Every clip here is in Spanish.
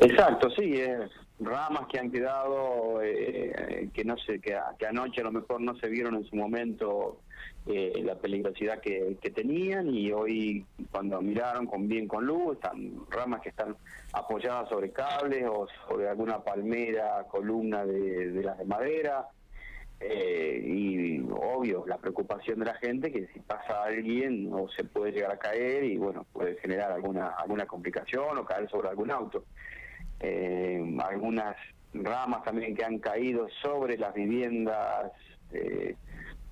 Exacto, sí, eh, ramas que han quedado, eh, que no sé, que, anoche a lo mejor no se vieron en su momento eh, la peligrosidad que, tenían y hoy cuando miraron con bien con luz, están ramas que están apoyadas sobre cables o sobre alguna palmera, columna de, de las de madera. Eh, y obvio, la preocupación de la gente que si pasa alguien o se puede llegar a caer y bueno, puede generar alguna alguna complicación o caer sobre algún auto. Eh, algunas ramas también que han caído sobre las viviendas eh,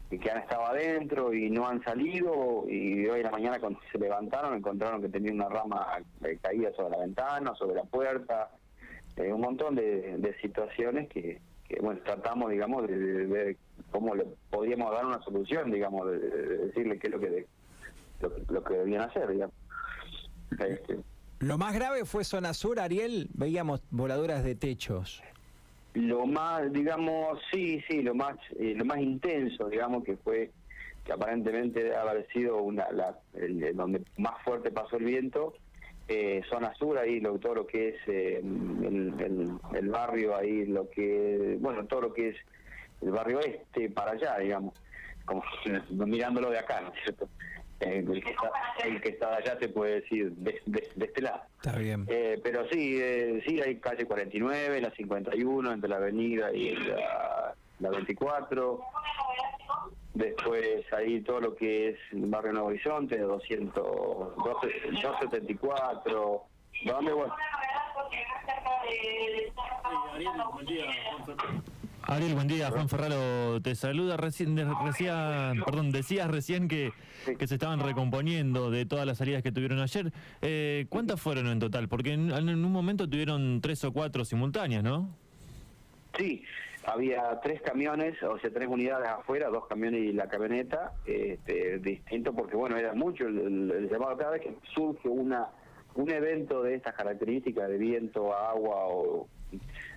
que han estado adentro y no han salido y hoy en la mañana cuando se levantaron encontraron que tenía una rama caída sobre la ventana, sobre la puerta, un montón de situaciones que, bueno, tratamos, digamos, de, ver cómo le podíamos dar una solución, digamos, de, decirle qué es lo que lo, que debían hacer, digamos. Este. Lo más grave fue zona sur, Ariel, veíamos voladuras de techos. Lo más, digamos, sí, sí, lo más, eh, lo más intenso, digamos, que fue que aparentemente ha haber sido una, la, donde más fuerte pasó el viento, eh, zona sur, ahí lo, todo lo que es eh, el, barrio, ahí lo que, bueno, todo lo que es el barrio este para allá, digamos, como mirándolo de acá, ¿no es cierto? Eh, el, que está, el que está allá te puede decir de, este lado. Está bien. Eh, pero sí, sí, hay calle 49, la 51, entre la avenida y la, la 24. Después ahí todo lo que es el barrio Nuevo Horizonte, 200, 274. ¿Dónde voy? Ariel, buen día. Juan Ferraro te saluda. Recién, perdón, decías recién que, que se estaban recomponiendo de todas las salidas que tuvieron ayer. Eh, ¿Cuántas fueron en total? Porque en, en, un momento tuvieron tres o cuatro simultáneas, ¿no? Sí, había tres camiones, o sea, tres unidades afuera, dos camiones y la camioneta, este, distinto porque, bueno, era mucho el, llamado cada vez que surge una un evento de estas características de viento, agua o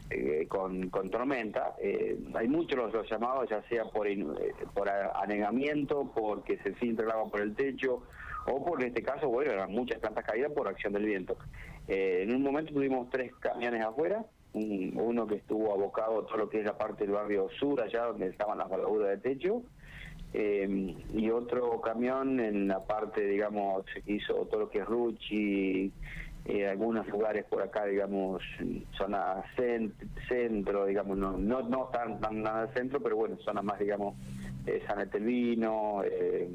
eh, con, tormenta, eh, hay muchos los, llamados, ya sea por, eh, por anegamiento, porque se filtra el agua por el techo, o por este caso, bueno, eran muchas plantas caídas por acción del viento. en un momento tuvimos tres camiones afuera, uno que estuvo abocado a todo lo que es la parte del barrio sur, allá donde estaban las baladuras de techo, eh, y otro camión en la parte, digamos, se hizo todo lo que es Ruchi, eh, algunos lugares por acá, digamos, zona centro, digamos, no no, no tan, tan nada centro, pero bueno, zona más, digamos, eh, San Etelvino, eh,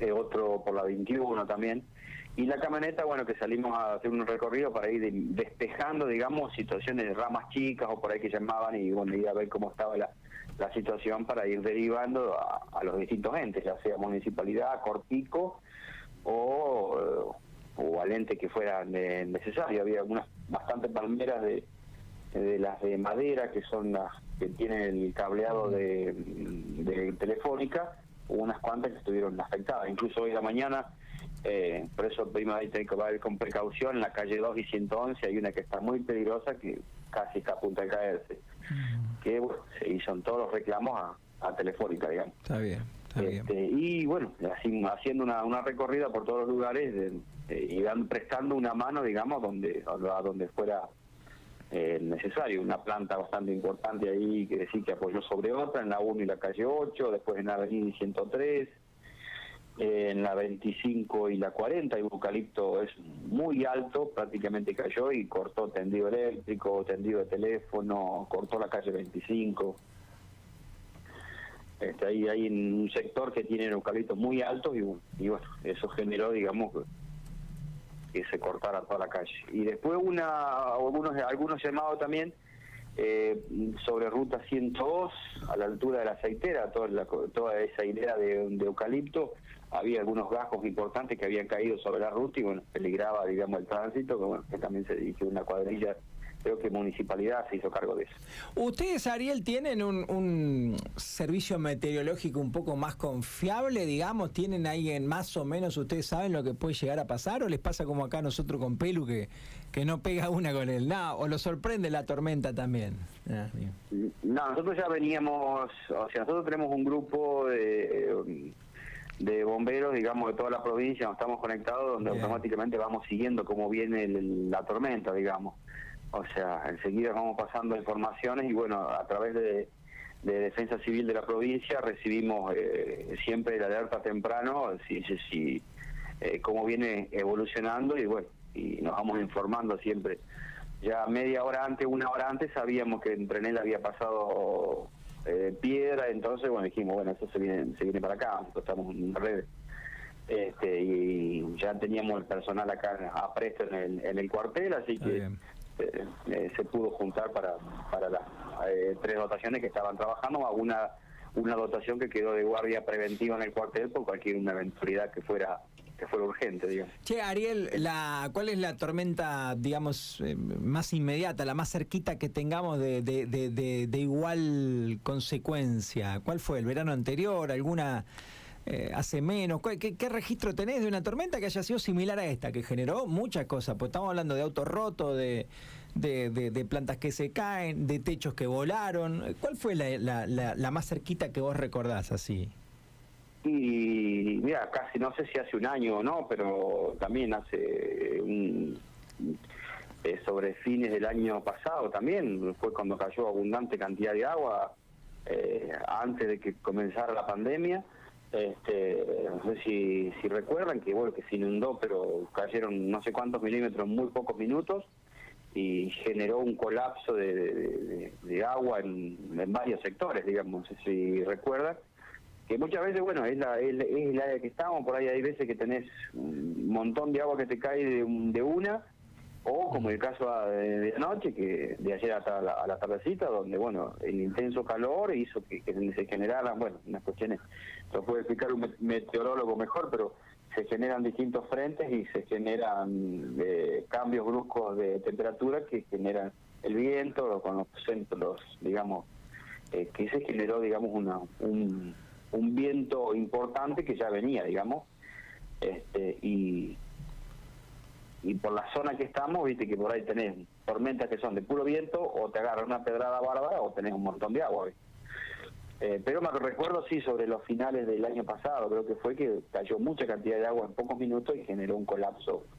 eh otro por la 21 también. Y la camioneta, bueno, que salimos a hacer un recorrido para ir despejando, digamos, situaciones ramas chicas o por ahí que llamaban y bueno, ir a ver cómo estaba la, la situación para ir derivando a, los distintos entes, ya sea municipalidad, Corpico o, o al ente que fuera necesario. Había unas bastantes palmeras de, de las de madera que son las que tienen el cableado de, de telefónica, unas cuantas que estuvieron afectadas. Incluso hoy de la mañana eh, por eso primero hay que ir con precaución. En la calle 2 y 111 hay una que está muy peligrosa que casi está a punto de caerse. Mm. Que se hizo todos los reclamos a, Telefónica, digamos. Está bien. Está bien. Este, y bueno, así, haciendo una, una recorrida por todos los lugares y dan, prestando una mano, digamos, donde a donde fuera eh, necesario. Una planta bastante importante ahí que decir que apoyó sobre otra, en la 1 y la calle 8, después en la avenida 103 en la 25 y la 40 el eucalipto es muy alto, prácticamente cayó y cortó tendido eléctrico, tendido de teléfono, cortó la calle 25. Este, ahí hay un sector que tiene eucaliptos muy altos y, y, bueno, eso generó, digamos, que se cortara toda la calle. Y después una algunos, algunos llamados también eh, sobre ruta 102, a la altura de la aceitera, toda, toda esa idea de, de eucalipto, había algunos gajos importantes que habían caído sobre la ruta y bueno, peligraba, digamos, el tránsito, que, bueno, que también se dirigió una cuadrilla creo que municipalidad se hizo cargo de eso. ¿Ustedes, Ariel, tienen un, servicio meteorológico un poco más confiable, digamos? ¿Tienen alguien más o menos, ustedes saben lo que puede llegar a pasar? ¿O les pasa como acá nosotros con Pelu, que, que no pega una con él? No, ¿O lo sorprende la tormenta también? Ah, no, nosotros ya veníamos, o sea, nosotros tenemos un grupo de de bomberos, digamos, de toda la provincia, estamos conectados, donde automáticamente vamos siguiendo cómo viene la tormenta, digamos. O sea, enseguida vamos pasando informaciones y bueno, a través de, Defensa Civil de la provincia recibimos eh, siempre la alerta temprano, si, si, eh, cómo viene evolucionando y bueno, y nos vamos informando siempre. Ya media hora antes, una hora antes, sabíamos que en Trenel había pasado eh, piedra, entonces bueno dijimos, bueno, eso se viene, se viene para acá, nosotros estamos en red. Este, y ya teníamos el personal acá a presto en el, en el cuartel, así que eh, eh, se pudo juntar para, para las eh, tres dotaciones que estaban trabajando, alguna una dotación que quedó de guardia preventiva en el cuartel por cualquier una eventualidad que fuera que fuera urgente, digamos. Che, Ariel, la, ¿cuál es la tormenta, digamos, más inmediata, la más cerquita que tengamos de, de, de, de, igual consecuencia? ¿Cuál fue? ¿El verano anterior? ¿Alguna eh, hace menos. ¿Qué, registro tenés de una tormenta que haya sido similar a esta, que generó muchas cosas? Pues estamos hablando de autos rotos, de, de, plantas que se caen, de techos que volaron. ¿Cuál fue la, la, más cerquita que vos recordás así? Y mira, casi no sé si hace un año o no, pero también hace un, eh, sobre fines del año pasado también, fue cuando cayó abundante cantidad de agua eh, antes de que comenzara la pandemia. Este, no sé si, si recuerdan que bueno que se inundó, pero cayeron no sé cuántos milímetros en muy pocos minutos y generó un colapso de, agua en, varios sectores, digamos, si recuerdan. Que muchas veces, bueno, es, la, es, el área que estamos, por ahí hay veces que tenés un montón de agua que te cae de, de una o como el caso de, anoche, que de ayer a la, a la, tardecita, donde bueno el intenso calor hizo que, se generaran, bueno, unas cuestiones, lo puede explicar un meteorólogo mejor, pero se generan distintos frentes y se generan eh, cambios bruscos de temperatura que generan el viento con los centros, digamos, eh, que se generó, digamos, una, un, un viento importante que ya venía, digamos, este, y y por la zona que estamos, viste que por ahí tenés tormentas que son de puro viento, o te agarra una pedrada bárbara, o tenés un montón de agua. Eh, pero me recuerdo, sí, sobre los finales del año pasado, creo que fue que cayó mucha cantidad de agua en pocos minutos y generó un colapso